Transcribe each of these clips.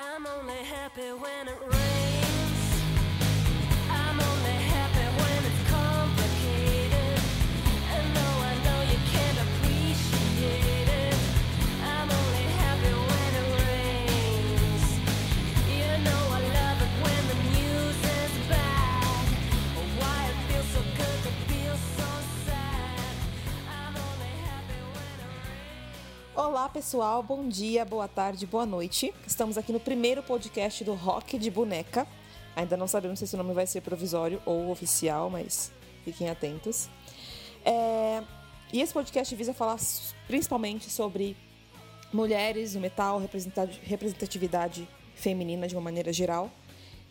I'm only happy when it rains. Olá, pessoal. Bom dia, boa tarde, boa noite. Estamos aqui no primeiro podcast do Rock de Boneca. Ainda não sabemos se esse nome vai ser provisório ou oficial, mas fiquem atentos. É, E esse podcast visa falar principalmente sobre mulheres no metal, representa- representatividade feminina de uma maneira geral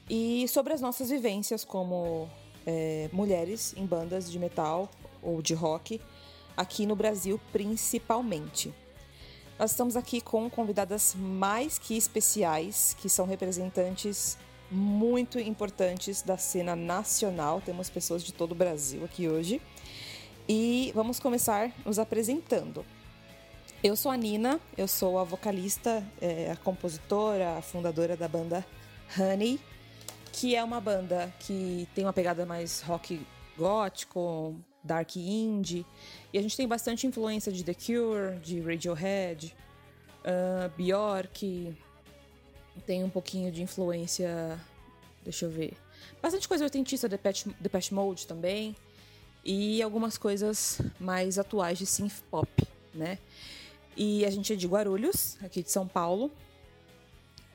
e sobre as nossas vivências como é, mulheres em bandas de metal ou de rock aqui no Brasil, principalmente. Nós estamos aqui com convidadas mais que especiais, que são representantes muito importantes da cena nacional. Temos pessoas de todo o Brasil aqui hoje. E vamos começar nos apresentando. Eu sou a Nina, eu sou a vocalista, é, a compositora, a fundadora da banda Honey, que é uma banda que tem uma pegada mais rock gótico, dark indie, e a gente tem bastante influência de The Cure, de Radiohead, ah, Bjork, tem um pouquinho de influência, deixa eu ver, bastante coisa oitentista, Depeche, Depeche Mode também, e algumas coisas mais atuais de synth pop, né? E a gente é de Guarulhos, aqui de São Paulo.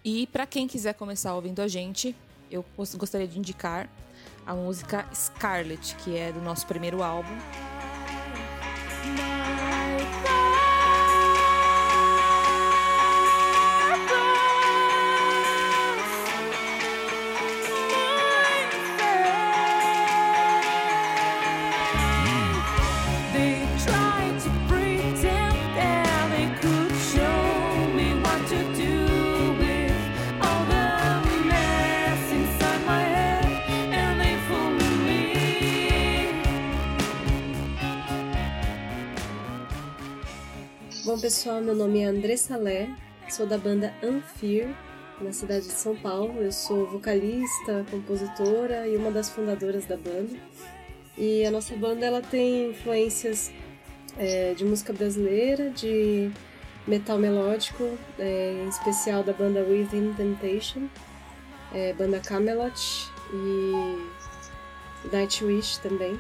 E para quem quiser começar ouvindo a gente, eu gos- gostaria de indicar a música Scarlet, que é do nosso primeiro álbum. Pessoal, meu nome é Andressa Lé, sou da banda Anfir, na cidade de São Paulo. Eu sou vocalista, compositora e uma das fundadoras da banda. E a nossa banda ela tem influências é, de música brasileira, de metal melódico, é, em especial da banda Within Temptation, é, banda Camelot e Nightwish também.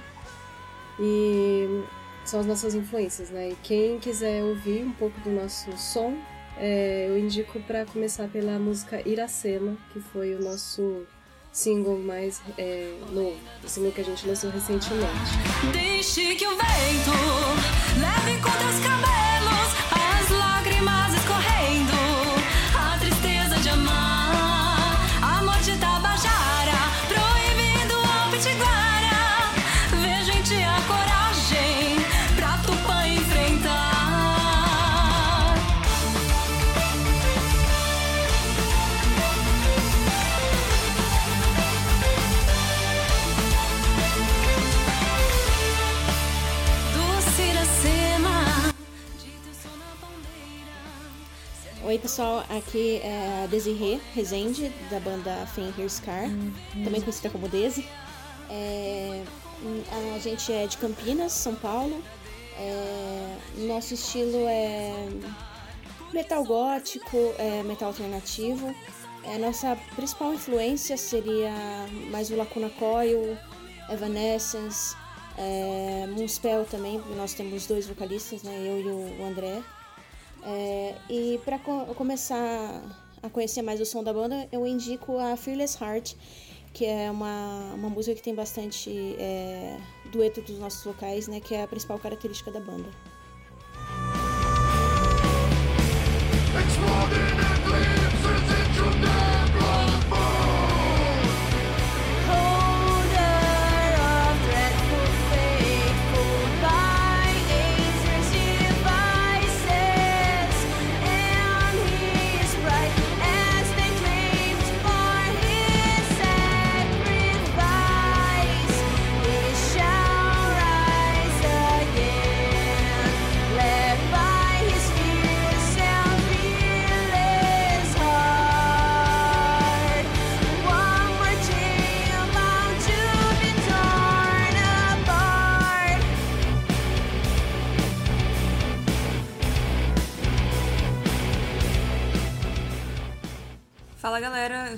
E são as nossas influências, né? E quem quiser ouvir um pouco do nosso som, é, eu indico para começar pela música Iracema, que foi o nosso single mais é, novo, o single que a gente lançou recentemente. Deixe que o vento leve cabelos pessoal, aqui é a Desirê Rezende, da banda Fen Here Scar, também conhecida como Desi. É, a gente é de Campinas, São Paulo. É, nosso estilo é metal gótico, é metal alternativo. É, nossa principal influência seria mais o Lacuna Coil, Evanescence, é, Moonspell também, nós temos dois vocalistas, né, eu e o André. É, e para começar a conhecer mais o som da banda, eu indico a Fearless Heart, que é uma, uma música que tem bastante é, dueto dos nossos vocais, né, que é a principal característica da banda.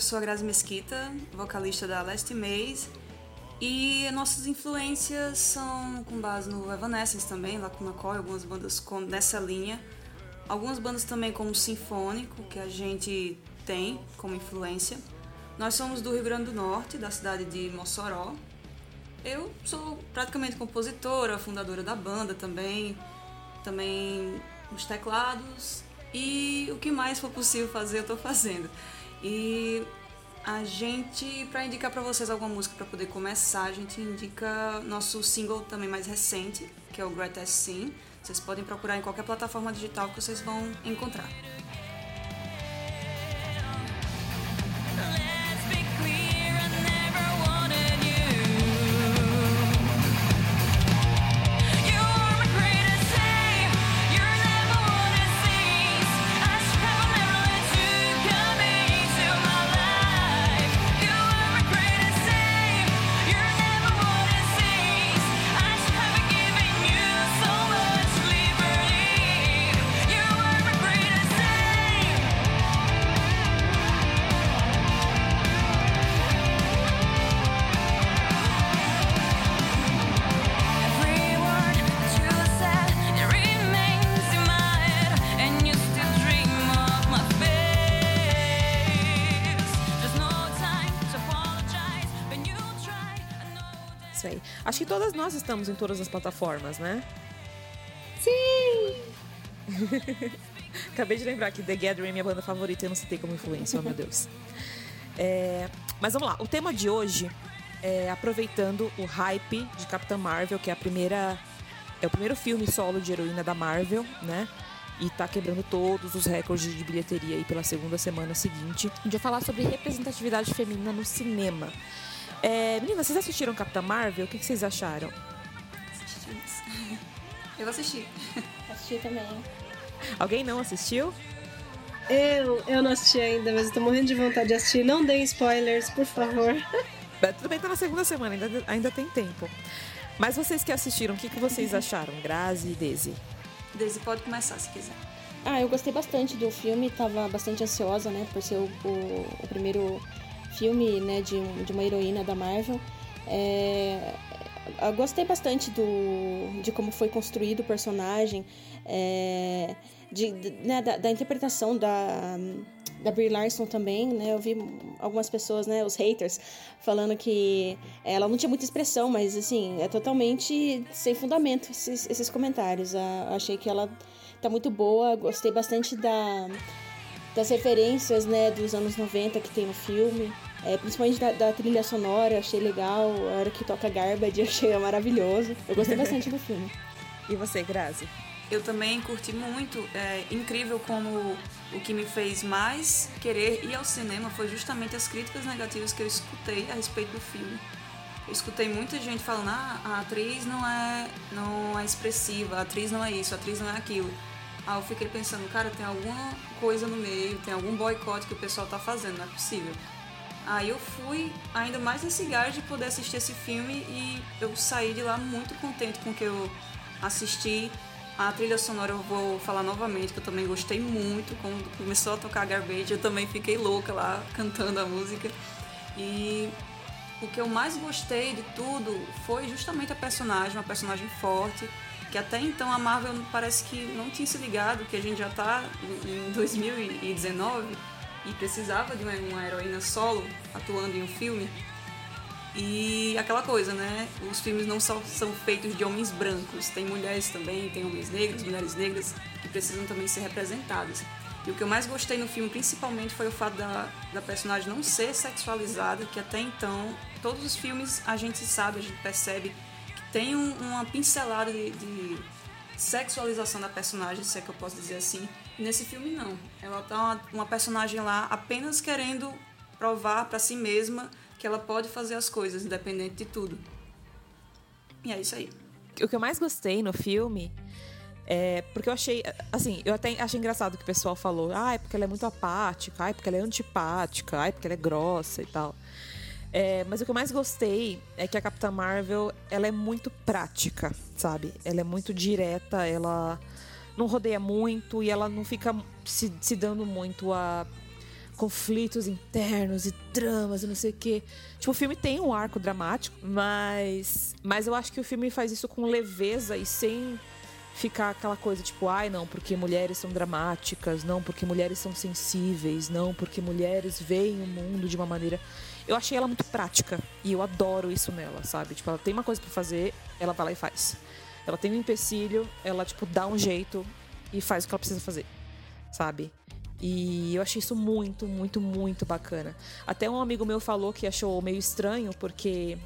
Sou a Grazi Mesquita, vocalista da Last Maze. E nossas influências são com base no Evanescence também, com McCoy, algumas bandas com, nessa linha. Algumas bandas também como Sinfônico, que a gente tem como influência. Nós somos do Rio Grande do Norte, da cidade de Mossoró. Eu sou praticamente compositora, fundadora da banda também, também os teclados e o que mais for possível fazer eu estou fazendo. E a gente, para indicar para vocês alguma música para poder começar, a gente indica nosso single também mais recente, que é o Greatest Sin. Vocês podem procurar em qualquer plataforma digital que vocês vão encontrar. Acho que todas nós estamos em todas as plataformas, né? Sim! Acabei de lembrar que The Gathering é minha banda favorita e eu não citei como influência, oh meu Deus. É, mas vamos lá, o tema de hoje é aproveitando o hype de Capitã Marvel, que é a primeira. É o primeiro filme solo de heroína da Marvel, né? E tá quebrando todos os recordes de bilheteria aí pela segunda semana seguinte. A gente vai falar sobre representatividade feminina no cinema. É, meninas, vocês assistiram Capitã Marvel? O que, que vocês acharam? Assistimos. Eu assisti. Assisti também. Alguém não assistiu? Eu, eu não assisti ainda, mas eu tô morrendo de vontade de assistir. Não deem spoilers, por favor. Tudo bem, tá na segunda semana, ainda, ainda tem tempo. Mas vocês que assistiram, o que, que vocês acharam? Grazi e Daisy? Daisy pode começar se quiser. Ah, eu gostei bastante do filme, tava bastante ansiosa, né, por ser o, o- o primeiro filme, né, de, de uma heroína da Marvel. É, eu gostei bastante do, de como foi construído o personagem, é, de, de- né, da, da interpretação da, da Brie Larson também, né, eu vi algumas pessoas, né, os haters, falando que ela não tinha muita expressão, mas, assim, é totalmente sem fundamento esses, esses comentários. Ah, achei que ela tá muito boa, gostei bastante da, das referências, né, dos anos 90 que tem no filme. É, principalmente da, da trilha sonora, achei legal. A hora que toca Garbage, achei maravilhoso. Eu gostei bastante do filme. E você, Grazi? Eu também curti muito. É incrível como o que me fez mais querer ir ao cinema foi justamente as críticas negativas que eu escutei a respeito do filme. Eu escutei muita gente falando: ah, a atriz não é, não é expressiva, a atriz não é isso, a atriz não é aquilo. Aí eu fiquei pensando, cara, tem alguma coisa no meio, tem algum boicote que o pessoal tá fazendo, não é possível. Aí eu fui ainda mais nesse gás de poder assistir esse filme e eu saí de lá muito contente com o que eu assisti. A trilha sonora eu vou falar novamente, que eu também gostei muito. Quando começou a tocar Garbage, eu também fiquei louca lá cantando a música. E o que eu mais gostei de tudo foi justamente a personagem, uma personagem forte, que até então a Marvel parece que não tinha se ligado que a gente já tá em 2019 e precisava de uma, uma heroína solo atuando em um filme. E aquela coisa, né? Os filmes não só são feitos de homens brancos, tem mulheres também, tem homens negros, mulheres negras que precisam também ser representadas. E o que eu mais gostei no filme, principalmente, foi o fato da, da personagem não ser sexualizada, que até então, todos os filmes a gente sabe, a gente percebe tem um- uma pincelada de, de sexualização da personagem, se é que eu posso dizer assim. Nesse filme, não. Ela tá uma, uma personagem lá apenas querendo provar para si mesma que ela pode fazer as coisas, independente de tudo. E é isso aí. O que eu mais gostei no filme é porque eu achei, assim, eu até achei engraçado que o pessoal falou, ah, é porque ela é muito apática, ah, é porque ela é antipática, ah, é porque ela é grossa e tal. É, mas o que eu mais gostei é que a Capitã Marvel, ela é muito prática, sabe? Ela é muito direta, ela não rodeia muito e ela não fica se, se dando muito a conflitos internos e dramas e não sei o quê. Tipo, o filme tem um arco dramático, mas. Mas eu acho que o filme faz isso com leveza e sem ficar aquela coisa tipo, ai não, porque mulheres são dramáticas, não, porque mulheres são sensíveis, não, porque mulheres veem o mundo de uma maneira. Eu achei ela muito prática e eu adoro isso nela, sabe? Tipo, ela tem uma coisa para fazer, ela vai lá e faz. Ela tem um empecilho, ela tipo dá um jeito e faz o que ela precisa fazer, sabe? E eu achei isso muito, muito, muito bacana. Até um amigo meu falou que achou meio estranho porque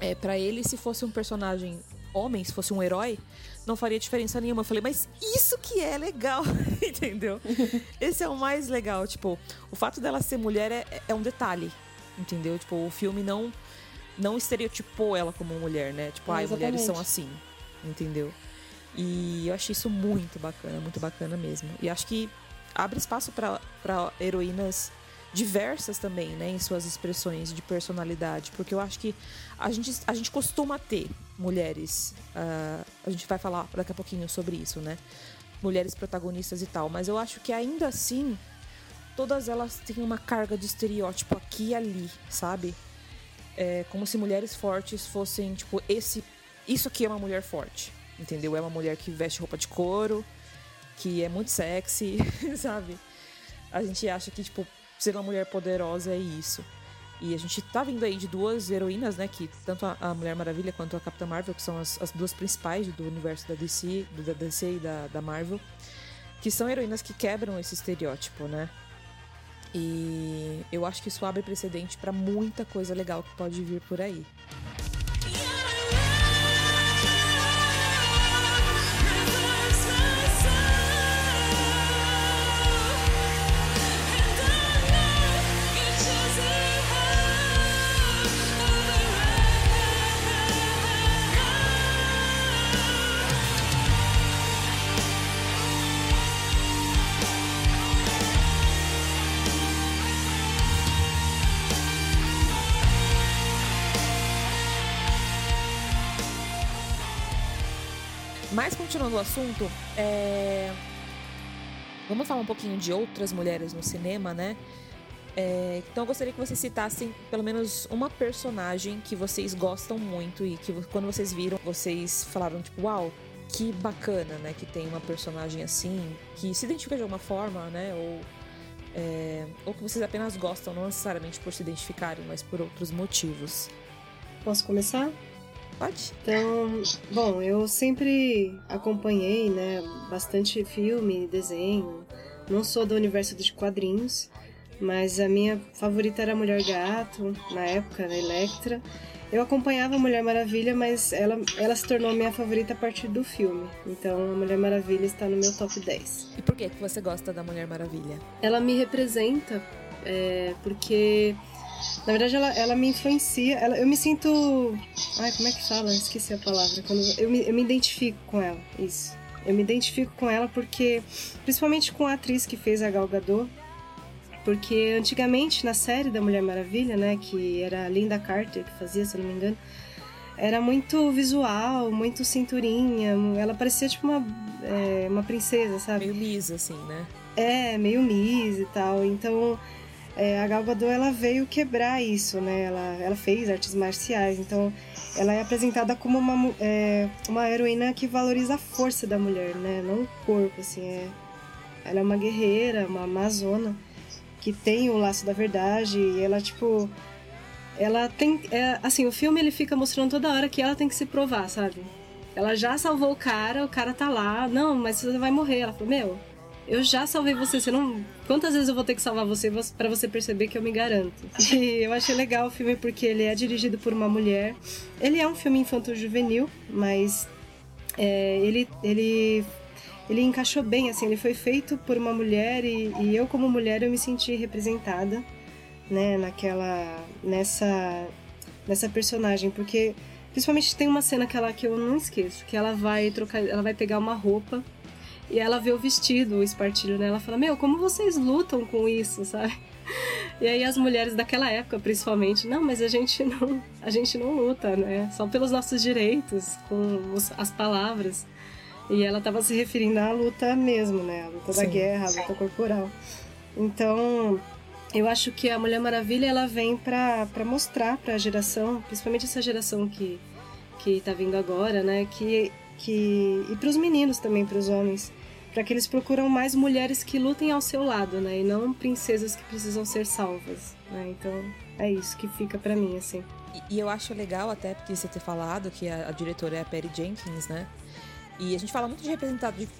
é, para ele se fosse um personagem homem, se fosse um herói, não faria diferença nenhuma. Eu falei, mas isso que é legal, entendeu? Esse é o mais legal. Tipo, o fato dela ser mulher é, é um detalhe, entendeu? Tipo, o filme não não estereotipou ela como mulher, né? Tipo, ai, mulheres são assim, entendeu? E eu achei isso muito bacana, muito bacana mesmo. E acho que abre espaço para heroínas diversas também, né, em suas expressões de personalidade, porque eu acho que a gente, a gente costuma ter mulheres, ah, a gente vai falar daqui a pouquinho sobre isso, né, mulheres protagonistas e tal, mas eu acho que ainda assim todas elas têm uma carga de estereótipo aqui e ali, sabe? É como se mulheres fortes fossem tipo esse, isso aqui é uma mulher forte, entendeu? É uma mulher que veste roupa de couro, que é muito sexy, sabe? A gente acha que, tipo, ser uma mulher poderosa é isso. E a gente tá vindo aí de duas heroínas, né? Que tanto a, Mulher Maravilha quanto a Capitã Marvel, que são as, as duas principais do universo da DC, da DC e da, da Marvel, que são heroínas que quebram esse estereótipo, né? E eu acho que isso abre precedente pra muita coisa legal que pode vir por aí. Continuando o assunto, é, vamos falar um pouquinho de outras mulheres no cinema, né? É, Então eu gostaria que vocês citassem pelo menos uma personagem que vocês gostam muito e que quando vocês viram, vocês falaram tipo, uau, que bacana, né? Que tem uma personagem assim, que se identifica de alguma forma, né? Ou, é, ou que vocês apenas gostam, não necessariamente por se identificarem, mas por outros motivos. Posso começar? Pode? Então, bom, eu sempre acompanhei, né, bastante filme, desenho. Não sou do universo de quadrinhos, mas a minha favorita era Mulher Gato, na época, a Electra. Eu acompanhava a Mulher Maravilha, mas ela, ela se tornou minha favorita a partir do filme. Então, a Mulher Maravilha está no meu top 10. E por que que você gosta da Mulher Maravilha? ela me representa é, porque na verdade ela, ela me influencia ela, eu me sinto ai como é que fala esqueci a palavra quando eu me, eu me identifico com ela isso eu me identifico com ela porque principalmente com a atriz que fez a Gal Gadot porque antigamente na série da Mulher Maravilha né que era a Linda Carter que fazia se eu não me engano era muito visual muito cinturinha ela parecia tipo uma é, uma princesa sabe Meio Miss, assim, né? é, meio Miss e tal. Então, é, a Gal Gadot, ela veio quebrar isso, né? Ela, ela fez artes marciais, então ela é apresentada como uma, é, uma heroína que valoriza a força da mulher, né? Não o corpo, assim. É, ela é uma guerreira, uma amazona, que tem o laço da verdade e ela, tipo... Ela tem... É, assim, o filme, ele fica mostrando toda hora que ela tem que se provar, sabe? Ela já salvou o cara, o cara tá lá. Não, mas você vai morrer. Ela falou, meu, eu já salvei você, você não. Quantas vezes eu vou ter que salvar você pra você perceber que eu me garanto? E eu achei legal o filme porque ele é dirigido por uma mulher. Ele é um filme infanto-juvenil, mas é, ele, ele, ele encaixou bem, assim, ele foi feito por uma mulher e, e eu, como mulher, eu me senti representada, né, naquela. nessa. nessa personagem, porque. Principalmente tem uma cena que, ela, que eu não esqueço, que ela vai trocar, ela vai pegar uma roupa e ela vê o vestido, o espartilho nela, fala: Meu, como vocês lutam com isso, sabe? E aí as mulheres daquela época, principalmente, não, mas a gente não, a gente não luta, né? Só pelos nossos direitos, com os- as palavras. E ela estava se referindo à luta mesmo, né? A luta da Sim. guerra, a luta corporal. Então, Eu acho que a Mulher Maravilha ela vem pra, pra mostrar pra geração, principalmente essa geração que, que tá vindo agora, né? Que, que, e pros meninos também, pros homens, para que eles procuram mais mulheres que lutem ao seu lado, né? E não princesas que precisam ser salvas, né? Então é isso que fica pra mim, assim. E, e eu acho legal até porque você ter falado que a, a diretora é a Perry Jenkins, né? E a gente fala muito de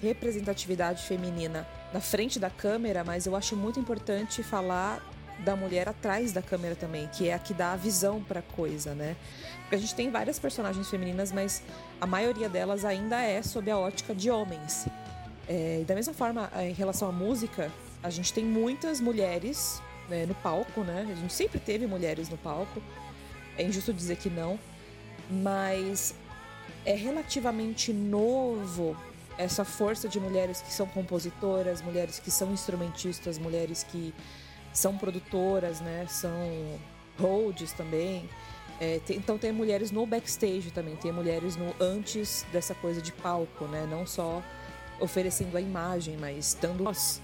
representatividade feminina na frente da câmera, mas eu acho muito importante falar da mulher atrás da câmera também, que é a que dá a visão pra coisa, né? Porque a gente tem várias personagens femininas, mas a maioria delas ainda é sob a ótica de homens. É, da mesma forma, em relação à música, a gente tem muitas mulheres né, no palco, né? A gente sempre teve mulheres no palco. É injusto dizer que não, mas é relativamente novo essa força de mulheres que são compositoras, mulheres que são instrumentistas, mulheres que são produtoras, né? São holds também. É, tem- então tem mulheres no backstage também, tem mulheres no antes dessa coisa de palco, né? Não só oferecendo a imagem, mas dando voz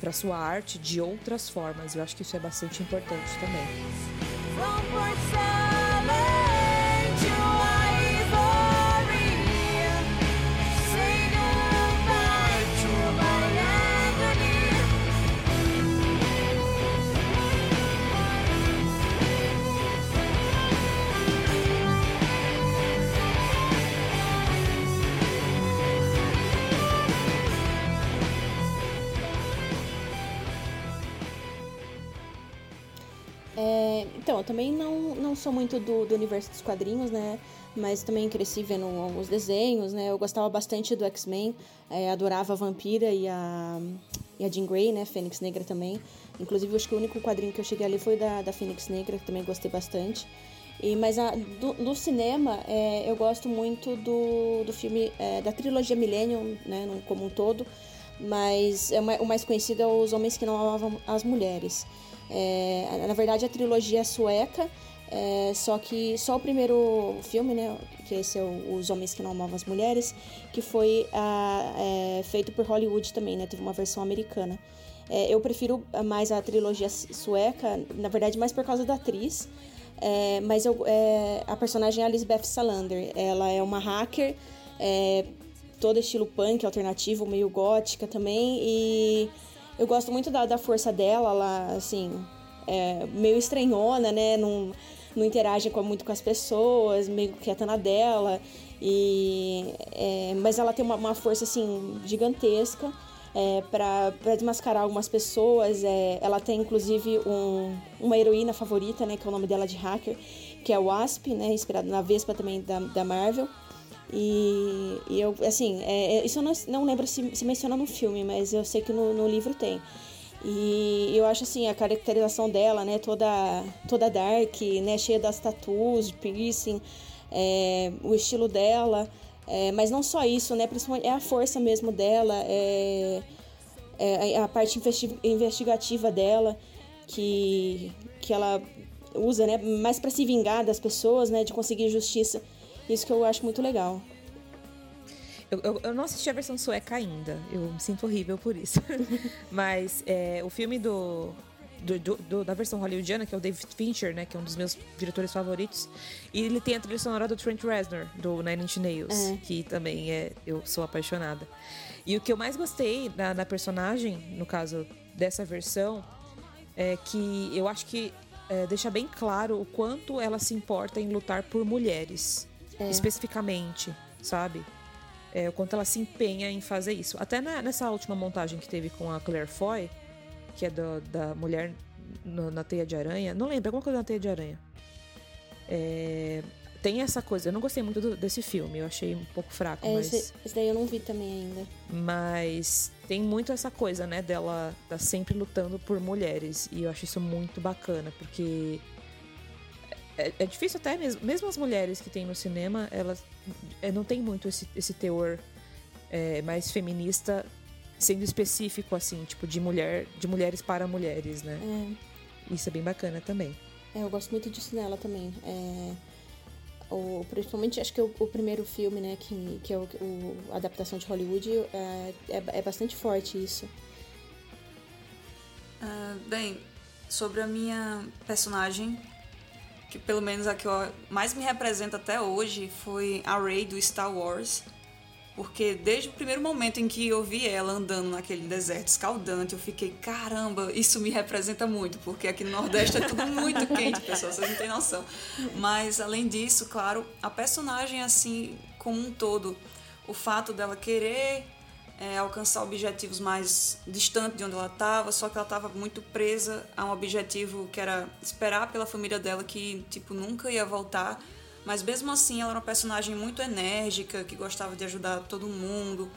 para sua arte de outras formas. Eu acho que isso é bastante importante também. Eu também não, não sou muito do, do universo dos quadrinhos, né? Mas também cresci vendo alguns desenhos, né? Eu gostava bastante do X-Men, é, adorava a Vampira e a, e a Jean Grey, né? Fênix Negra também. Inclusive, acho que o único quadrinho que eu cheguei ali foi da, da Fênix Negra, que também gostei bastante. E, mas a, do, do cinema, é, eu gosto muito do, do filme, é, da trilogia Millennium, né? Como um todo. Mas é, ma- o mais conhecido é Os Homens que Não Amavam as Mulheres. É, na verdade, a trilogia é sueca, é, só que só o primeiro filme, né, que esse é o- Os Homens que Não Amavam as Mulheres, que foi ah, é, feito por Hollywood também, né, teve uma versão americana. É, eu prefiro mais a trilogia sueca, na verdade, mais por causa da atriz, é, mas eu, é, a personagem é a Lisbeth Salander, ela é uma hacker, é, todo estilo punk, alternativo, meio gótica também, e eu gosto muito da, da força dela, ela, assim, é meio estranhona, né? Não, não interage com- muito com as pessoas, meio quieta na dela. E, é, mas ela tem uma, uma força, assim, gigantesca é, para desmascarar algumas pessoas. É, ela tem, inclusive, um, uma heroína favorita, né? Que é o nome dela de hacker, que é o Wasp, né? Inspirado na Vespa também da, da Marvel. E, e eu, assim, é, é- isso eu não, não lembro se, se menciona no filme, mas eu sei que no, no livro tem. E eu acho assim, a caracterização dela, né, toda, toda dark, né, cheia das tatuas, de piercing, é, o estilo dela, é, mas não só isso, né, principalmente é a força mesmo dela, é, é a parte investi- investigativa dela, que, que ela usa, né, mais para se vingar das pessoas, né, de conseguir justiça. Isso que eu acho muito legal. Eu, eu- eu não assisti a versão sueca ainda. Eu me sinto horrível por isso. Mas é, o filme do, do- do- da versão hollywoodiana, que é o David Fincher, né? Que é um dos meus diretores favoritos. E ele tem a trilha sonora do Trent Reznor, do Nine Inch Nails. É. Que também é... Eu sou apaixonada. E o que eu mais gostei na, na personagem, no caso dessa versão, é que eu acho que é, deixa bem claro o quanto ela se importa em lutar por mulheres, especificamente, sabe? É, o quanto ela se empenha em fazer isso. Até na- nessa última montagem que teve com a Claire Foy, que é do- da mulher no- na teia de aranha, não lembro, alguma coisa na teia de aranha. É, tem essa coisa, eu não gostei muito do- desse filme, eu achei um pouco fraco, É, mas. esse, esse daí eu não vi também ainda. Mas tem muito essa coisa, né, dela tá sempre lutando por mulheres. E eu acho isso muito bacana, porque é, é difícil até mesmo. Mesmo as mulheres que tem no cinema, elas é, não tem muito esse, esse teor é, mais feminista sendo específico, assim, tipo, de mulher, de mulheres para mulheres, né? É. Isso é bem bacana também. É, eu gosto muito disso nela também. É, o, principalmente, acho que o, o primeiro filme, né, que, que é o, o- a adaptação de Hollywood, é, é, é bastante forte isso. Ah, bem, sobre a minha personagem, que pelo menos a que eu- mais me representa até hoje, foi a Rey do Star Wars. Porque desde o primeiro momento em que eu vi ela andando naquele deserto escaldante, eu fiquei, caramba, isso me representa muito, porque aqui no Nordeste é tudo muito quente, pessoal, vocês não têm noção. Mas além disso, claro, a personagem assim, como um todo, o fato dela querer é, alcançar objetivos mais distantes de onde ela estava, só que ela estava muito presa a um objetivo que era esperar pela família dela que tipo nunca ia voltar. Mas mesmo assim, ela era uma personagem muito enérgica, que gostava de ajudar todo mundo,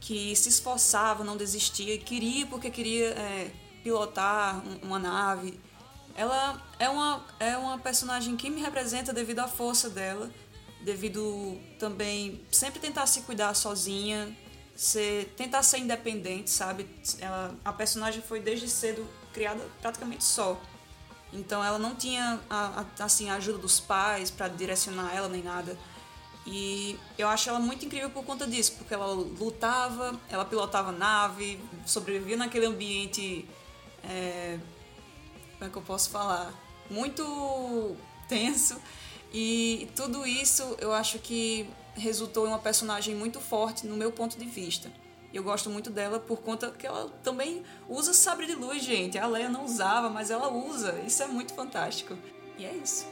que se esforçava, não desistia, queria porque queria é, pilotar um- uma nave. Ela é uma, é uma personagem que me representa devido à força dela, devido também sempre tentar se cuidar sozinha, ser, tentar ser independente, sabe? Ela, a personagem foi desde cedo criada praticamente só. Então ela não tinha a, a- assim, a ajuda dos pais para direcionar ela nem nada. E eu acho ela muito incrível por conta disso, porque ela lutava, ela pilotava nave, sobrevivia naquele ambiente. é, como é que eu posso falar? Muito tenso. E tudo isso eu acho que resultou em uma personagem muito forte no meu ponto de vista. Eu gosto muito dela por conta que ela também usa sabre de luz, gente. A Leia não usava, mas ela usa. Isso é muito fantástico. E é isso.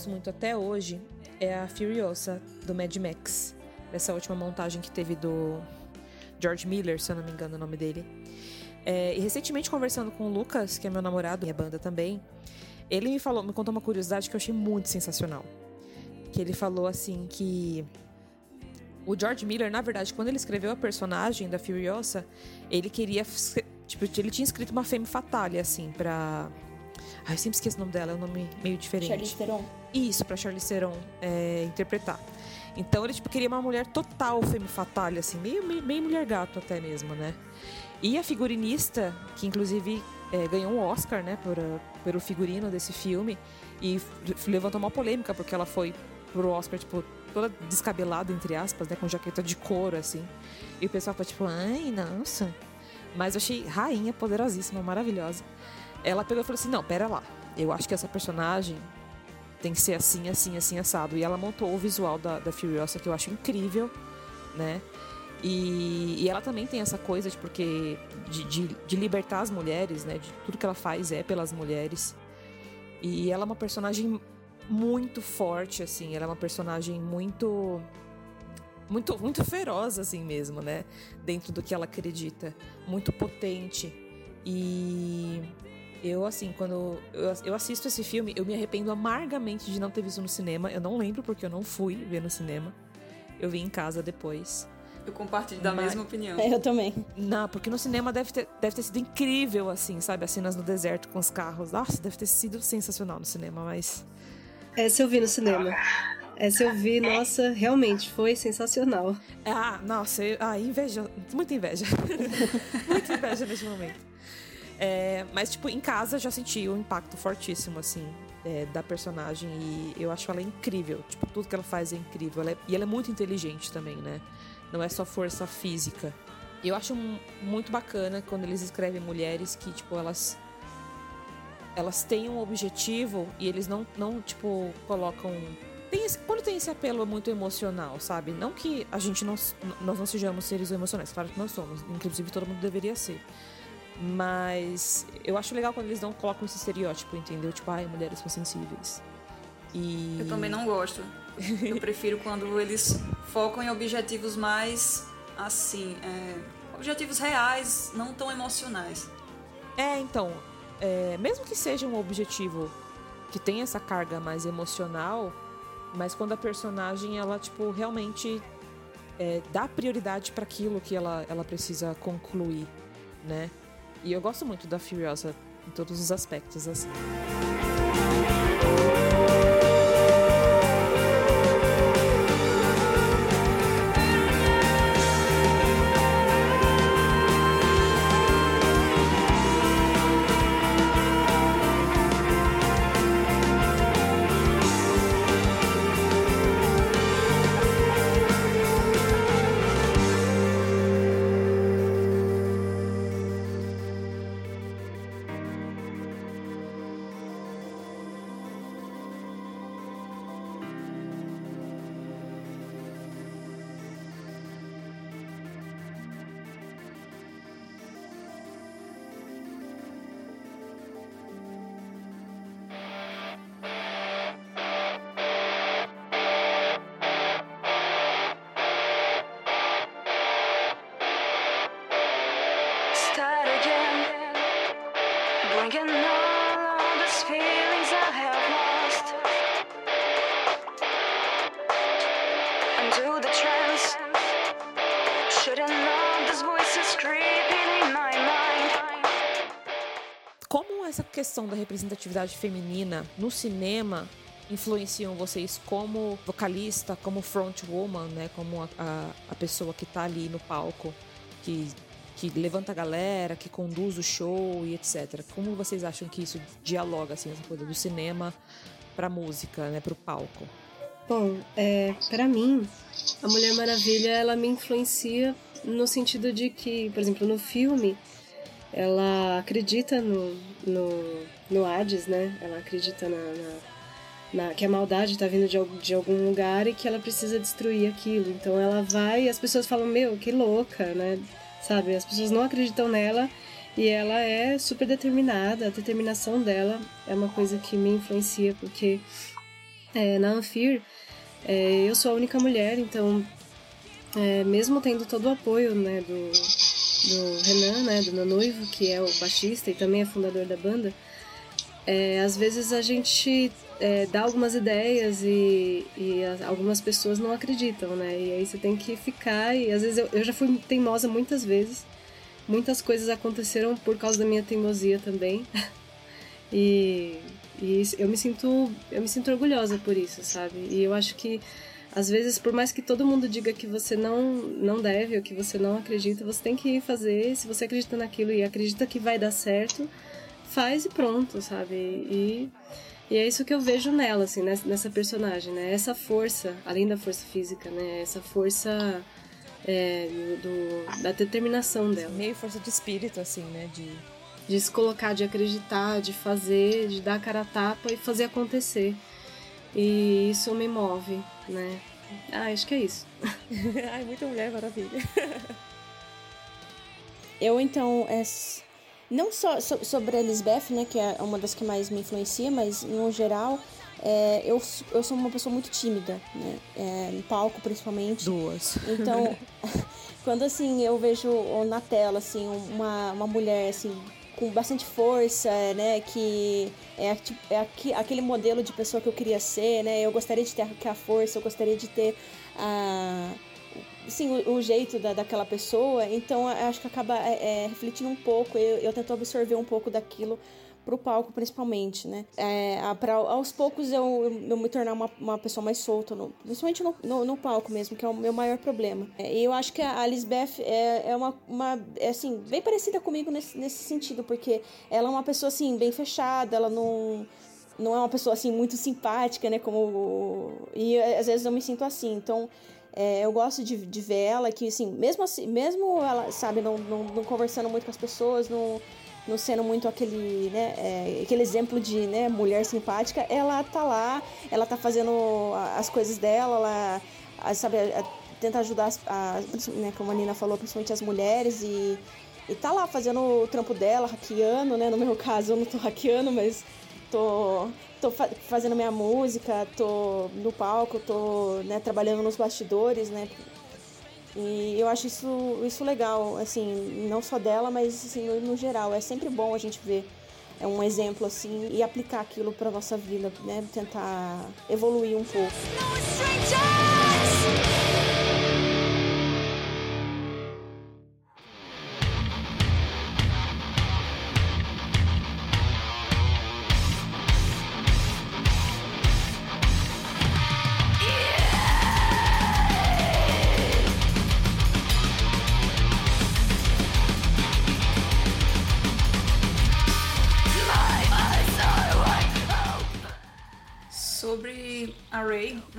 Gosto muito até hoje, é a Furiosa, do Mad Max. Essa última montagem que teve do George Miller, se eu não me engano o nome dele. É, e recentemente, conversando com o Lucas, que é meu namorado, minha banda também, ele me falou, me contou uma curiosidade que eu achei muito sensacional. Que ele falou assim que o George Miller, na verdade, quando ele escreveu a personagem da Furiosa, ele queria. Tipo, ele tinha escrito uma femme fatale, assim, pra. Ai, eu sempre esqueço o nome dela, é um nome meio diferente. Charlize Theron. Isso, pra Charlize Theron é, interpretar. Então ele, tipo, queria uma mulher total femme fatale, assim, meio, meio, meio mulher gato até mesmo, né? E a figurinista, que inclusive é, ganhou um Oscar, né, por, ah, pelo figurino desse filme, e levantou uma polêmica, porque ela foi pro Oscar, tipo, toda descabelada, entre aspas, né, com jaqueta de couro, assim. E o pessoal foi tipo, ai, nossa. Mas eu achei rainha poderosíssima, maravilhosa. Ela pegou e falou assim: não, pera lá. Eu acho que essa personagem tem que ser assim, assim, assim, assado. E ela montou o visual da, da Furiosa, que eu acho incrível, né? E, e ela também tem essa coisa de porque de, de, de libertar as mulheres, né? De tudo que ela faz é pelas mulheres. E ela é uma personagem muito forte, assim. Ela é uma personagem muito muito muito feroz assim mesmo, né? Dentro do que ela acredita, muito potente. E eu assim, quando eu, eu assisto esse filme, eu me arrependo amargamente de não ter visto no cinema. Eu não lembro porque eu não fui ver no cinema. Eu vi em casa depois. Eu compartilho da Mas- mesma opinião. É, eu também. Não, porque no cinema deve ter, deve ter sido incrível, assim, sabe? As cenas no deserto com os carros. Nossa, deve ter sido sensacional no cinema, mas. Essa eu vi no cinema. Essa eu vi, nossa, realmente foi sensacional. Ah, nossa, eu, ah, inveja. Muita inveja. Muita inveja neste momento. É, mas, tipo, em casa já senti um impacto fortíssimo, assim, é, da personagem. E eu acho ela incrível. Tipo, tudo que ela faz é incrível. Ela é- e ela é muito inteligente também, né? Não é só força física. E eu acho mu- muito bacana quando eles escrevem mulheres que, tipo, elas. Elas têm um objetivo e eles não, não tipo, colocam tem esse- quando tem esse apelo muito emocional, sabe? Não que a gente não, nós não sejamos seres emocionais, claro que nós somos, inclusive todo mundo deveria ser. Mas eu acho legal quando eles não colocam esse estereótipo, entendeu? Tipo, ai, mulheres são sensíveis. E. Eu também não gosto. Eu prefiro quando eles focam em objetivos mais assim, é, objetivos reais, não tão emocionais. É, então, é, mesmo que seja um objetivo que tem essa carga mais emocional, mas quando a personagem ela tipo realmente é, dá prioridade para aquilo que ela, ela precisa concluir, né? E eu gosto muito da Furiosa em todos os aspectos assim. Questão da representatividade feminina no cinema influenciam vocês como vocalista, como frontwoman, né? Como a, a, a pessoa que tá ali no palco, que, que levanta a galera, que conduz o show e etc. Como vocês acham que isso dialoga, assim, essa coisa do cinema pra música, né? Pro palco? Bom, é, para mim, a Mulher Maravilha ela me influencia no sentido de que, por exemplo, no filme, ela acredita no, no, no Hades, né? Ela acredita na, na- na- que a maldade está vindo de, de algum lugar e que ela precisa destruir aquilo. Então ela vai e as pessoas falam, meu, que louca, né? Sabe? As pessoas não acreditam nela e ela é super determinada. A determinação dela é uma coisa que me influencia, porque é, na Anfir, é, eu sou a única mulher, então, é, mesmo tendo todo o apoio né, do, do Renan, né, do meu noivo, que é o baixista e também é fundador da banda, é, às vezes a gente é, dá algumas ideias e, e as- algumas pessoas não acreditam, né? E aí você tem que ficar e às vezes eu, eu já fui teimosa muitas vezes. Muitas coisas aconteceram por causa da minha teimosia também. E, e eu me sinto eu me sinto orgulhosa por isso, sabe? E eu acho que às vezes por mais que todo mundo diga que você não não deve ou que você não acredita, você tem que fazer, se você acredita naquilo e acredita que vai dar certo, faz e pronto, sabe? E e é isso que eu vejo nela, assim, nessa, personagem, né? Essa força, além da força física, né? Essa força é, do, da determinação dela Meio força de espírito, assim, né? De... de se colocar, de acreditar, de fazer, de dar a cara a tapa e fazer acontecer. E isso me move, né? Ah, acho que é isso. Ai, muita mulher maravilha. Eu, então, é, não só so- sobre a Lisbeth, né, que é uma das que mais me influencia, mas no geral, é, eu, eu sou uma pessoa muito tímida, né, é, no palco principalmente. Duas. Então, quando assim eu vejo na tela assim uma, uma mulher assim com bastante força, né, que é, é aquele modelo de pessoa que eu queria ser, né? Eu gostaria de ter a, força, eu gostaria de ter a assim, o, o jeito da, daquela pessoa, então acho que acaba é, é, refletindo um pouco, eu, eu tento absorver um pouco daquilo pro palco principalmente, né? É, pra, aos poucos eu, eu, eu me tornar uma, uma pessoa mais solta, no, principalmente no, no, no palco mesmo, que é o meu maior problema. É, E eu acho que a Lisbeth é, é uma, uma é, assim, bem parecida comigo nesse, nesse sentido, porque ela é uma pessoa, assim, bem fechada, ela não não é uma pessoa assim muito simpática, né? Como e é, às vezes eu me sinto assim. Então é, eu gosto de, de ver ela que assim, mesmo assim, mesmo ela sabe não, não, não conversando muito com as pessoas, não, não sendo muito aquele, né? é, aquele exemplo de né, mulher simpática, ela tá lá, ela tá fazendo as coisas dela, ela a- sabe a- a- tenta ajudar a, né, como a Nina falou, principalmente as mulheres e E tá lá fazendo o trampo dela, hackeando, né? No meu caso, eu não tô hackeando, mas tô, tô fa fazendo minha música, tô no palco, tô né, trabalhando nos bastidores, né? E eu acho isso, isso legal, assim, não só dela, mas assim, no, no geral. É sempre bom a gente ver é um exemplo assim e aplicar aquilo para nossa vida, né? Tentar evoluir um pouco.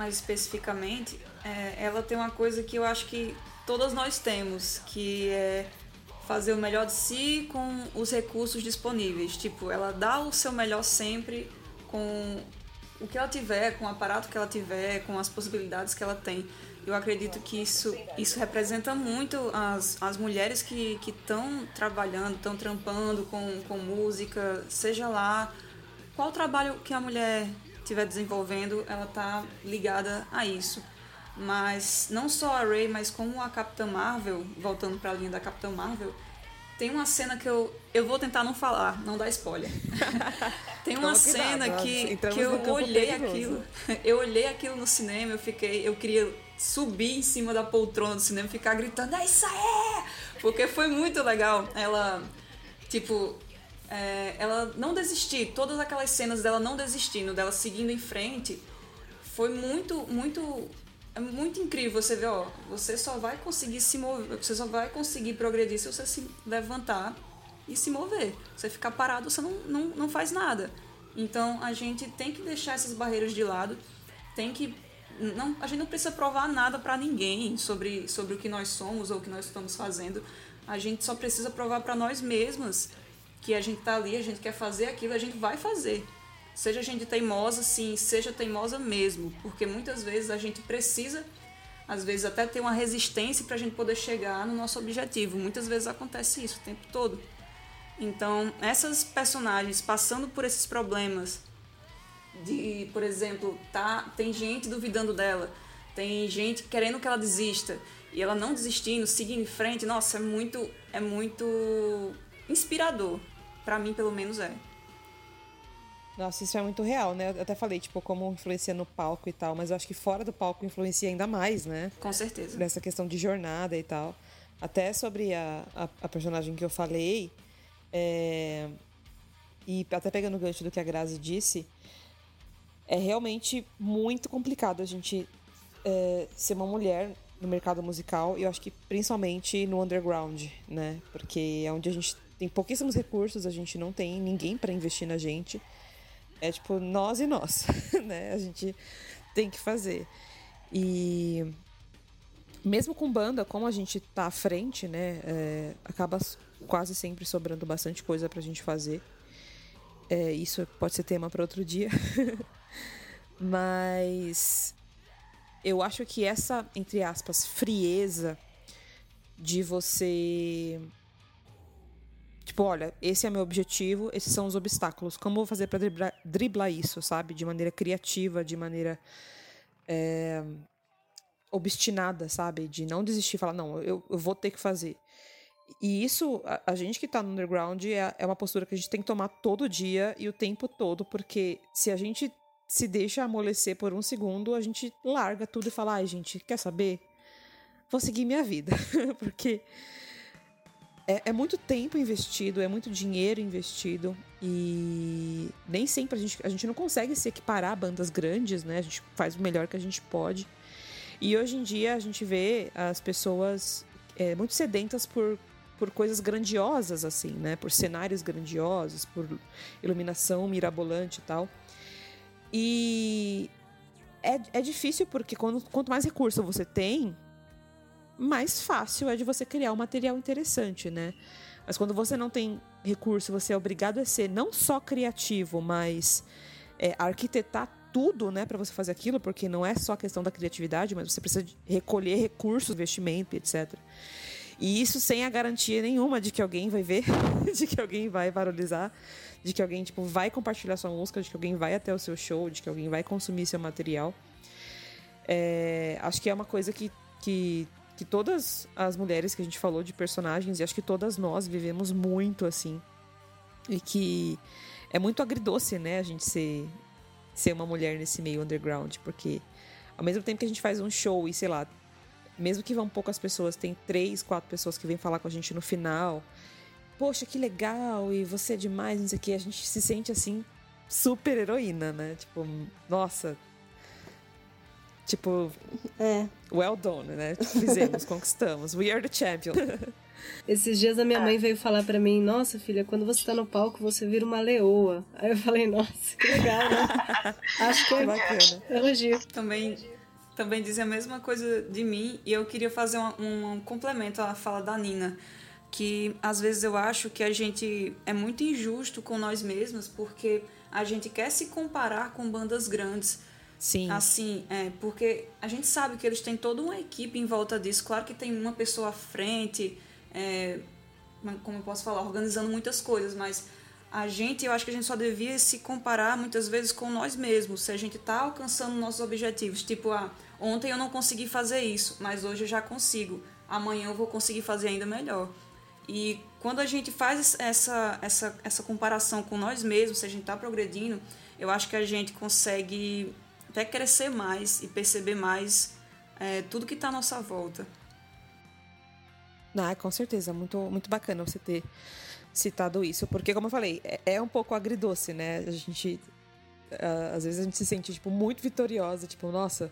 Mais especificamente, é, ela tem uma coisa que eu acho que todas nós temos, que é fazer o melhor de si com os recursos disponíveis. Tipo, ela dá o seu melhor sempre com o que ela tiver, com o aparato que ela tiver, com as possibilidades que ela tem. Eu acredito que isso, isso representa muito as, as mulheres que estão trabalhando, estão trampando com, com música, seja lá qual trabalho que a mulher estiver desenvolvendo, ela tá ligada a isso. Mas não só a Ray, mas como a Capitã Marvel, voltando para a linha da Capitã Marvel, tem uma cena que eu eu vou tentar não falar, não dar spoiler. tem uma Toma cuidado, cena nós que, que eu olhei perigoso. aquilo, eu olhei aquilo no cinema, eu fiquei, eu queria subir em cima da poltrona do cinema e ficar gritando, é isso aí! Porque foi muito legal. Ela, tipo, é, ela não desistir, todas aquelas cenas dela não desistindo, dela seguindo em frente, foi muito, muito, é muito incrível você ver, ó, você só vai conseguir se mover, você só vai conseguir progredir se você se levantar e se mover. Você ficar parado, você não, não, não faz nada. Então a gente tem que deixar essas barreiras de lado, tem que não, a gente não precisa provar nada para ninguém sobre, sobre o que nós somos ou o que nós estamos fazendo. A gente só precisa provar para nós mesmas que a gente tá ali, a gente quer fazer aquilo, a gente vai fazer. Seja a gente teimosa, sim, seja teimosa mesmo, porque muitas vezes a gente precisa, às vezes até ter uma resistência para a gente poder chegar no nosso objetivo. Muitas vezes acontece isso o tempo todo. Então, essas personagens passando por esses problemas de, por exemplo, tá, tem gente duvidando dela, tem gente querendo que ela desista e ela não desistindo, seguindo em frente, nossa, é muito é muito inspirador. Pra mim, pelo menos é. Nossa, isso é muito real, né? Eu até falei, tipo, como influencia no palco e tal, mas eu acho que fora do palco influencia ainda mais, né? Com certeza. Nessa questão de jornada e tal. Até sobre a, a, a personagem que eu falei, é, e até pegando o gancho do que a Grazi disse, é realmente muito complicado a gente é, ser uma mulher no mercado musical e eu acho que principalmente no underground, né? Porque é onde a gente tem pouquíssimos recursos, a gente não tem ninguém para investir na gente. É tipo nós e nós, né? A gente tem que fazer. E mesmo com banda, como a gente tá à frente, né? é, acaba quase sempre sobrando bastante coisa pra gente fazer. É, isso pode ser tema para outro dia. Mas eu acho que essa, entre aspas, frieza de você. Tipo, olha, esse é meu objetivo, esses são os obstáculos. Como vou fazer para driblar, driblar isso, sabe? De maneira criativa, de maneira. é, obstinada, sabe? De não desistir, falar, não, eu, eu vou ter que fazer. E isso, a, a gente que tá no underground, é, é uma postura que a gente tem que tomar todo dia e o tempo todo, porque se a gente se deixa amolecer por um segundo, a gente larga tudo e fala, ai, gente, quer saber? Vou seguir minha vida. porque é, é muito tempo investido, é muito dinheiro investido e nem sempre a gente, a gente não consegue se equiparar a bandas grandes, né? A gente faz o melhor que a gente pode. E hoje em dia a gente vê as pessoas é, muito sedentas por, por coisas grandiosas, assim, né? Por cenários grandiosos, por iluminação mirabolante e tal. E é, é difícil porque quando, quanto mais recurso você tem, mais fácil é de você criar um material interessante, né? Mas quando você não tem recurso, você é obrigado a ser não só criativo, mas é, arquitetar tudo, né, para você fazer aquilo, porque não é só a questão da criatividade, mas você precisa recolher recursos, investimento, etc. E isso sem a garantia nenhuma de que alguém vai ver, de que alguém vai valorizar, de que alguém tipo, vai compartilhar sua música, de que alguém vai até o seu show, de que alguém vai consumir seu material. É, acho que é uma coisa que, que, que todas as mulheres que a gente falou de personagens, e acho que todas nós vivemos muito assim. E que é muito agridoce, né, a gente ser, ser uma mulher nesse meio underground, porque ao mesmo tempo que a gente faz um show e sei lá, mesmo que vão poucas pessoas, tem três, quatro pessoas que vêm falar com a gente no final. Poxa, que legal, e você é demais, não sei o que. A gente se sente assim, super heroína, né? Tipo, nossa. Tipo, É. well done, né? Fizemos, conquistamos. We are the champion. Esses dias a minha mãe veio falar pra mim, nossa filha, quando você tá no palco você vira uma leoa. Aí eu falei, nossa, que legal, né? Acho que Que é bacana. elogio. Também, também dizem a mesma coisa de mim e eu queria fazer um, um complemento à fala da Nina. Que às vezes eu acho que a gente é muito injusto com nós mesmos porque a gente quer se comparar com bandas grandes. Sim. Assim, é, porque a gente sabe que eles têm toda uma equipe em volta disso. Claro que tem uma pessoa à frente, é, como eu posso falar, organizando muitas coisas, mas a gente, eu acho que a gente só devia se comparar muitas vezes com nós mesmos. Se a gente está alcançando nossos objetivos, tipo, ah, ontem eu não consegui fazer isso, mas hoje eu já consigo. Amanhã eu vou conseguir fazer ainda melhor. E quando a gente faz essa, essa, essa comparação com nós mesmos, se a gente está progredindo, eu acho que a gente consegue até crescer mais e perceber mais é, tudo que está à nossa volta. Ah, com certeza, muito, muito bacana você ter citado isso, porque como eu falei, é, é um pouco agridoce, né? A gente ah, às vezes a gente se sente tipo muito vitoriosa, tipo, nossa,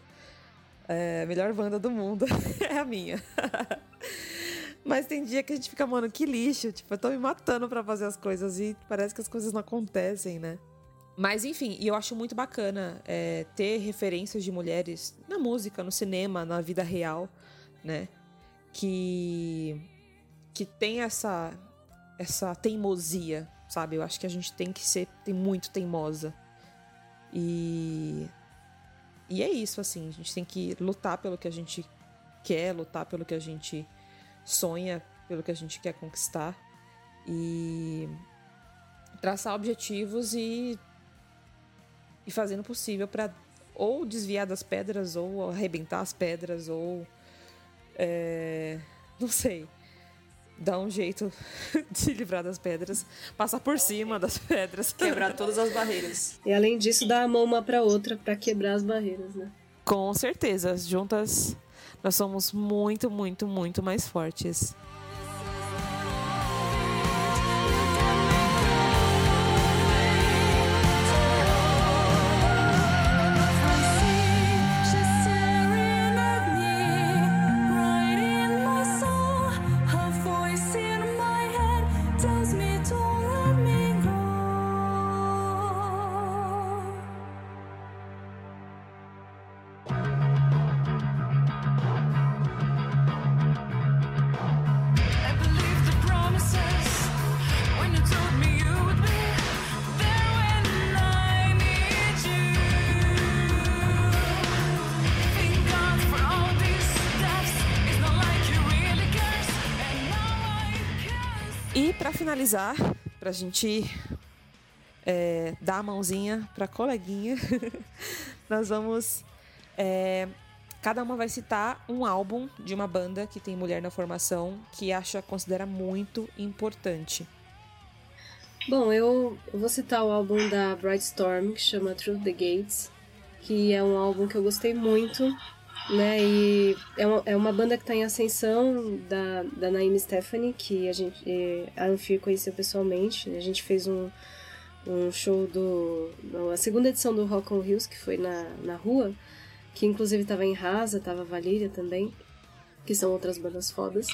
é, a melhor banda do mundo é a minha. Mas tem dia que a gente fica, mano, que lixo, tipo, eu tô me matando pra fazer as coisas e parece que as coisas não acontecem, né? Mas enfim, e eu acho muito bacana é, ter referências de mulheres na música, no cinema, na vida real, né? Que que tem essa essa teimosia, sabe? Eu acho que a gente tem que ser tem muito teimosa. E e é isso assim, a gente tem que lutar pelo que a gente quer, lutar pelo que a gente sonha, pelo que a gente quer conquistar e traçar objetivos e e fazendo o possível para ou desviar das pedras ou arrebentar as pedras ou é, não sei dar um jeito de se livrar das pedras passar por cima das pedras Quebrar todas as barreiras. E além disso, dar a mão uma pra outra pra quebrar as barreiras, né? com certeza juntas nós somos muito muito muito mais fortes Finalizar, pra gente é, dar a mãozinha pra coleguinha, nós vamos. é, cada uma vai citar um álbum de uma banda que tem mulher na formação que acha, considera muito importante. Bom, eu, eu vou citar o álbum da Bright Storm, que chama Through the Gates, que é um álbum que eu gostei muito, né? E é uma, é uma banda que está em ascensão da, da Naime Stephanie, que a gente a Anfir conheceu pessoalmente. A gente fez um, um show do. A segunda edição do Rock on Hills, que foi na, na rua, que inclusive estava em Rasa, estava Valíria também, que são outras bandas fodas.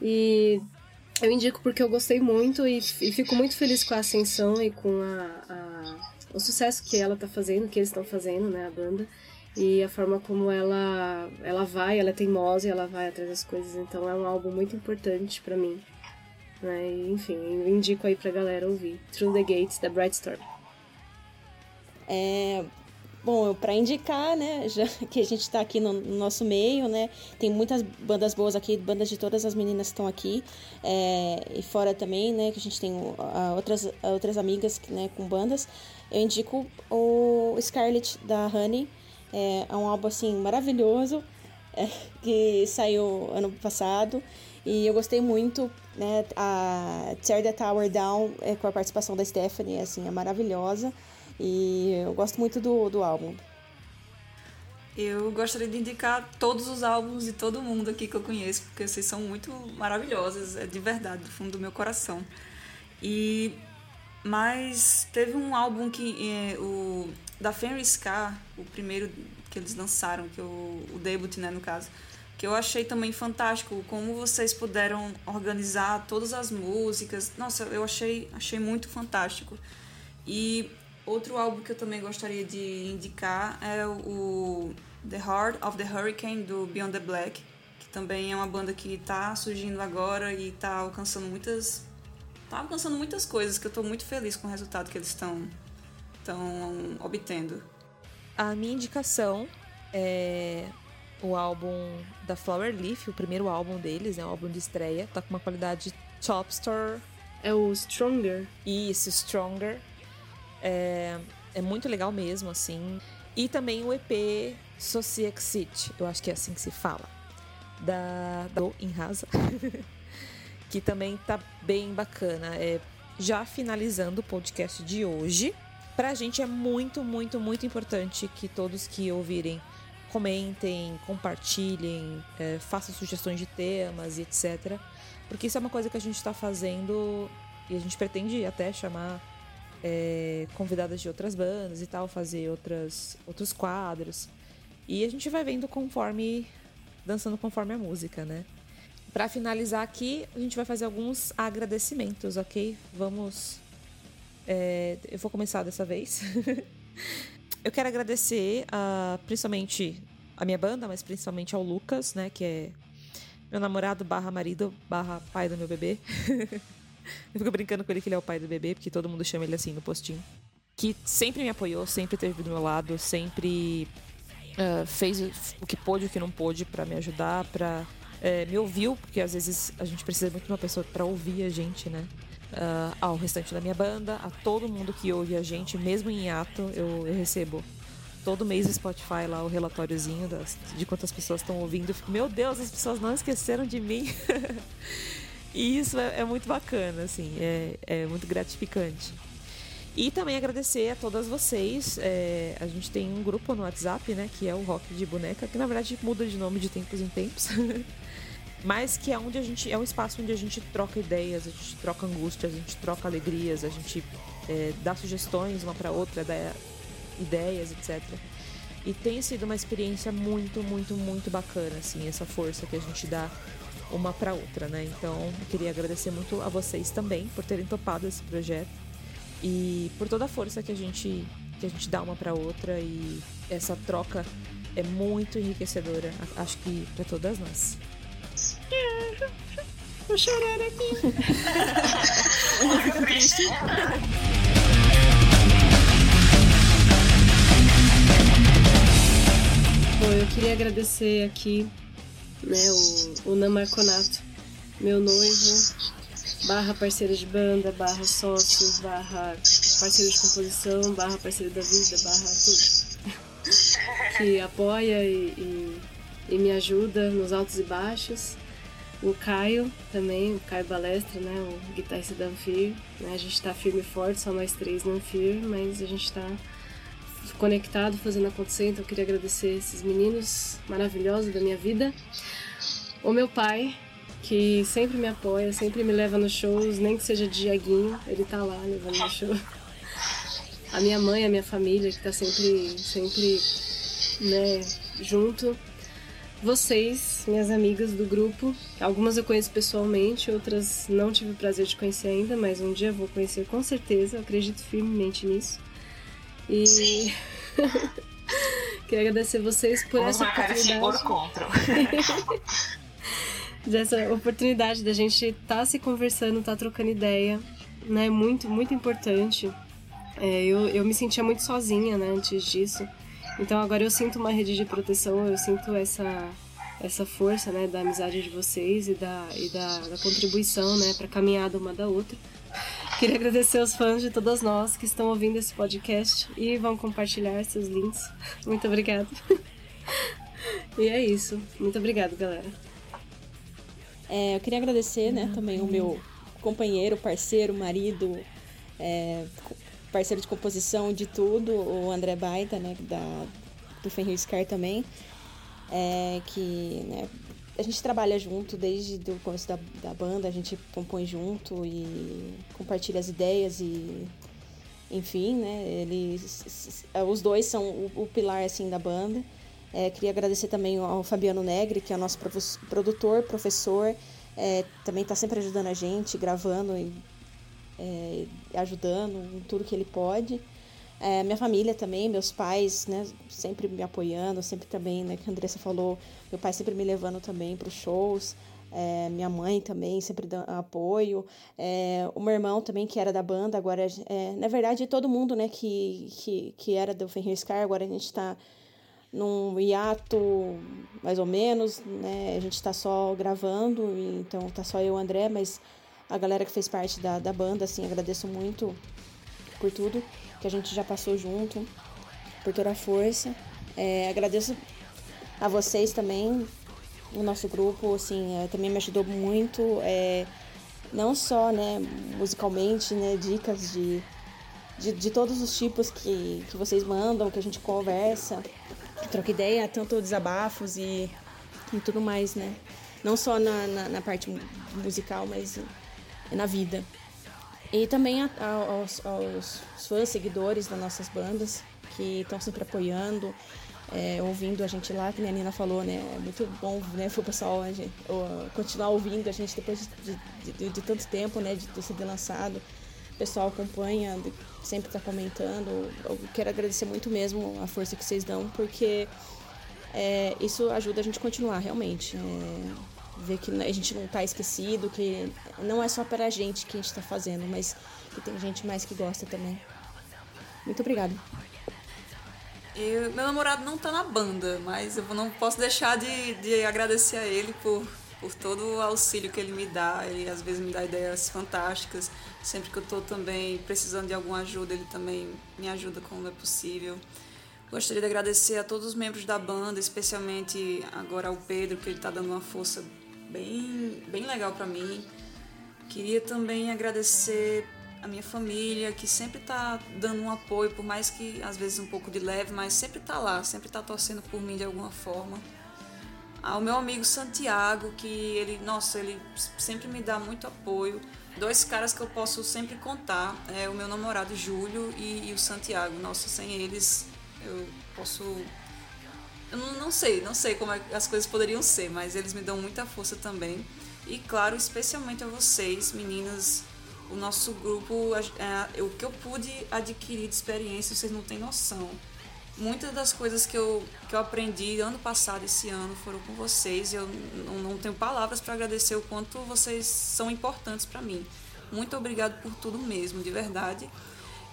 E eu indico porque eu gostei muito e, e fico muito feliz com a ascensão e com a, a- o sucesso que ela tá fazendo, que eles estão fazendo, né, a banda. E a forma como ela, ela vai, ela é teimosa e ela vai atrás das coisas. Então é um álbum muito importante pra mim. Né? E, enfim, eu indico aí pra galera ouvir. Through the Gates, da Bright Storm. É, Bom, para indicar, né, já que a gente está aqui no, no, nosso meio, né, tem muitas bandas boas aqui, bandas de todas as meninas que estão aqui, é, e fora também, né, que a gente tem uh, outras, uh, outras amigas, né, com bandas. Eu indico o Scarlet da Honey, é, é um álbum, assim, maravilhoso, é, que saiu ano passado, e eu gostei muito, né, a Tear the Tower Down, é, com a participação da Stephanie, assim, é maravilhosa. E eu gosto muito do, do álbum. Eu gostaria de indicar todos os álbuns de todo mundo aqui que eu conheço, porque vocês são muito maravilhosas, é de verdade, do fundo do meu coração. E mas teve um álbum que é, o da Fenrir Scar, o primeiro que eles lançaram, que o, o debut, né, no caso, que eu achei também fantástico como vocês puderam organizar todas as músicas. Nossa, eu achei achei muito fantástico. E Outro álbum que eu também gostaria de indicar é o The Heart of the Hurricane do Beyond the Black, que também é uma banda que está surgindo agora e está alcançando muitas tá alcançando muitas coisas que eu estou muito feliz com o resultado que eles estão estão obtendo. A minha indicação é o álbum da Flower Leaf, o primeiro álbum deles, né, o álbum de estreia, tá com uma qualidade top store. É o Stronger. Isso, Stronger. É, é muito legal mesmo, assim. E também o EP Sociexit, eu acho que é assim que se fala, da, da em Rasa, que também tá bem bacana. É, já finalizando o podcast de hoje, pra gente é muito, muito, muito importante que todos que ouvirem comentem, compartilhem, é, façam sugestões de temas e etc. Porque isso é uma coisa que a gente está fazendo e a gente pretende até chamar é, convidadas de outras bandas e tal, fazer outras, outros quadros. E a gente vai vendo conforme. dançando conforme a música, né? Para finalizar aqui, a gente vai fazer alguns agradecimentos, ok? Vamos. É, eu vou começar dessa vez. eu quero agradecer a, principalmente a minha banda, mas principalmente ao Lucas, né? Que é meu namorado barra marido barra pai do meu bebê. Eu fico brincando com ele que ele é o pai do bebê, porque todo mundo chama ele assim no postinho. Que sempre me apoiou, sempre esteve do meu lado, sempre uh, fez o que pôde o que não pôde para me ajudar, para uh, me ouviu, porque às vezes a gente precisa muito de uma pessoa para ouvir a gente, né? Uh, ao restante da minha banda, a todo mundo que ouve a gente, mesmo em ato, eu, eu recebo todo mês no Spotify lá o relatóriozinho das, de quantas pessoas estão ouvindo. Fico, meu Deus, as pessoas não esqueceram de mim. E isso é, é muito bacana, assim, é, é, muito gratificante. E também agradecer a todas vocês. É, a gente tem um grupo no WhatsApp, né? Que é o Rock de Boneca, que na verdade muda de nome de tempos em tempos. Mas que é onde a gente. É um espaço onde a gente troca ideias, a gente troca angústias, a gente troca alegrias, a gente é, dá sugestões uma para outra, dá ideias, etc. E tem sido uma experiência muito, muito, muito bacana, assim, essa força que a gente dá uma para outra, né? Então, eu queria agradecer muito a vocês também por terem topado esse projeto e por toda a força que a gente que a gente dá uma para outra e essa troca é muito enriquecedora, acho que para todas nós. Vou chorar aqui. Triste. Bom, eu queria agradecer aqui né, o, o Namarconato, meu noivo, barra parceiro de banda, barra sócio, barra parceiro de composição, barra parceiro da vida, barra tudo. que apoia e, e, e, me ajuda nos altos e baixos. O Caio também, o Caio Balestra, né, o guitarrista da Anfir. Né, a gente está firme e forte, só nós três no Anfir, mas a gente está conectado, fazendo acontecer. Então eu queria agradecer esses meninos maravilhosos da minha vida. O meu pai, que sempre me apoia, sempre me leva nos shows, nem que seja de Diaguinho, ele tá lá levando no show. A minha mãe, a minha família, que tá sempre, sempre, né, junto. Vocês, minhas amigas do grupo, algumas eu conheço pessoalmente, outras não tive o prazer de conhecer ainda, mas um dia vou conhecer com certeza, eu acredito firmemente nisso. E queria agradecer vocês por Vamos essa oportunidade. contra. dessa oportunidade da gente estar tá se conversando, estar tá trocando ideia, né? Muito, muito importante. É, eu, eu me sentia muito sozinha, né, antes disso. Então agora eu sinto uma rede de proteção, eu sinto essa essa força, né, da amizade de vocês e da e da, da contribuição, né, para caminhada uma da outra. Queria agradecer aos fãs de todas nós que estão ouvindo esse podcast e vão compartilhar seus links. Muito obrigada. e é isso. Muito obrigada, galera. É, eu queria agradecer, né, também o meu companheiro, parceiro, marido, é, parceiro de composição de tudo, o André Baita, né, da, do Fenrir Scar também, é, que, né, a gente trabalha junto desde o começo da, da banda, a gente compõe junto e compartilha as ideias e enfim, né? Eles, s- os dois são o, o pilar assim da banda. É, queria agradecer também ao Fabiano Negri, que é o nosso produtor, professor, é, também está sempre ajudando a gente, gravando e é, ajudando em tudo que ele pode. É, minha família também, meus pais, né, sempre me apoiando, sempre também, né, que a Andressa falou, meu pai sempre me levando também para os shows, é, minha mãe também sempre dando apoio, é, o meu irmão também, que era da banda, agora, é, na verdade, todo mundo, né, que, que, que era do Fenrir Scar, agora a gente está num hiato, mais ou menos, né, a gente está só gravando, então tá só eu e o André, mas a galera que fez parte da, da banda, assim, agradeço muito por tudo que a gente já passou junto, por toda a força. É, agradeço a vocês também, o nosso grupo, assim, é, também me ajudou muito, é, não só, né, musicalmente, né, dicas de, de, de todos os tipos que, que vocês mandam, que a gente conversa, troca ideia, tanto desabafos e, e tudo mais, né, não só na, na, na parte musical, mas na vida. E também a- a- aos, aos fãs, seguidores das nossas bandas, que estão sempre apoiando, é, ouvindo a gente lá, que a Nina falou, né? É muito bom né, pro pessoal a gente, continuar ouvindo a gente depois de, de, de- de tanto tempo, né? De ter sido lançado. O pessoal acompanha, sempre está comentando. Eu quero agradecer muito mesmo a força que vocês dão, porque é, isso ajuda a gente a continuar, realmente. É, ver que a gente não está esquecido, que não é só para a gente que a gente está fazendo, mas que tem gente mais que gosta também. Muito obrigada. E meu namorado não tá na banda, mas eu não posso deixar de, de agradecer a ele por, por todo o auxílio que ele me dá. Ele às vezes me dá ideias fantásticas. Sempre que eu tô também precisando de alguma ajuda, ele também me ajuda como é possível. Gostaria de agradecer a todos os membros da banda, especialmente agora ao Pedro, que ele tá dando uma força bem, bem legal para mim. Queria também agradecer a minha família, que sempre tá dando um apoio, por mais que às vezes um pouco de leve, mas sempre tá lá, sempre tá torcendo por mim de alguma forma. Ao meu amigo Santiago, que ele, nossa, ele sempre me dá muito apoio. Dois caras que eu posso sempre contar, é o meu namorado Júlio e, e o Santiago. Nossa, sem eles eu posso eu não, sei, não sei como é as coisas poderiam ser, mas eles me dão muita força também. E claro, especialmente a vocês, meninas, o nosso grupo, é, o que eu pude adquirir de experiência, vocês não têm noção. Muitas das coisas que eu, que eu aprendi ano passado, esse ano, foram com vocês. Eu não, não tenho palavras para agradecer o quanto vocês são importantes para mim. Muito obrigado por tudo mesmo, de verdade.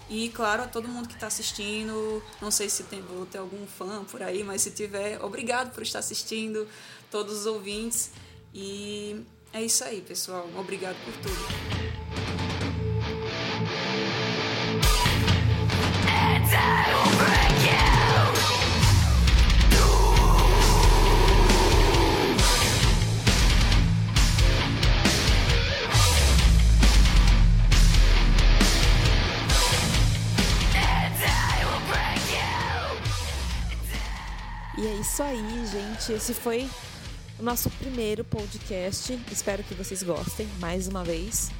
E claro, a todo mundo que está assistindo, não sei se tem, vou ter algum fã por aí, mas se tiver, obrigado por estar assistindo, todos os ouvintes. E é isso aí, pessoal. Obrigado por tudo. Isso aí, gente. Esse foi o nosso primeiro podcast. Espero que vocês gostem mais uma vez.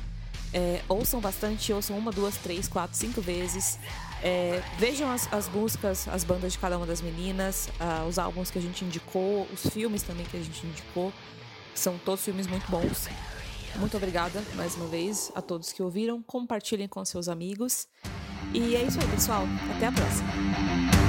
É, ouçam bastante, ouçam uma, duas, três, quatro, cinco vezes. É, vejam as, as músicas, as bandas de cada uma das meninas, ah, os álbuns que a gente indicou, os filmes também que a gente indicou. São todos filmes muito bons. Muito obrigada mais uma vez a todos que ouviram. Compartilhem com seus amigos. E é isso aí, pessoal. Até a próxima.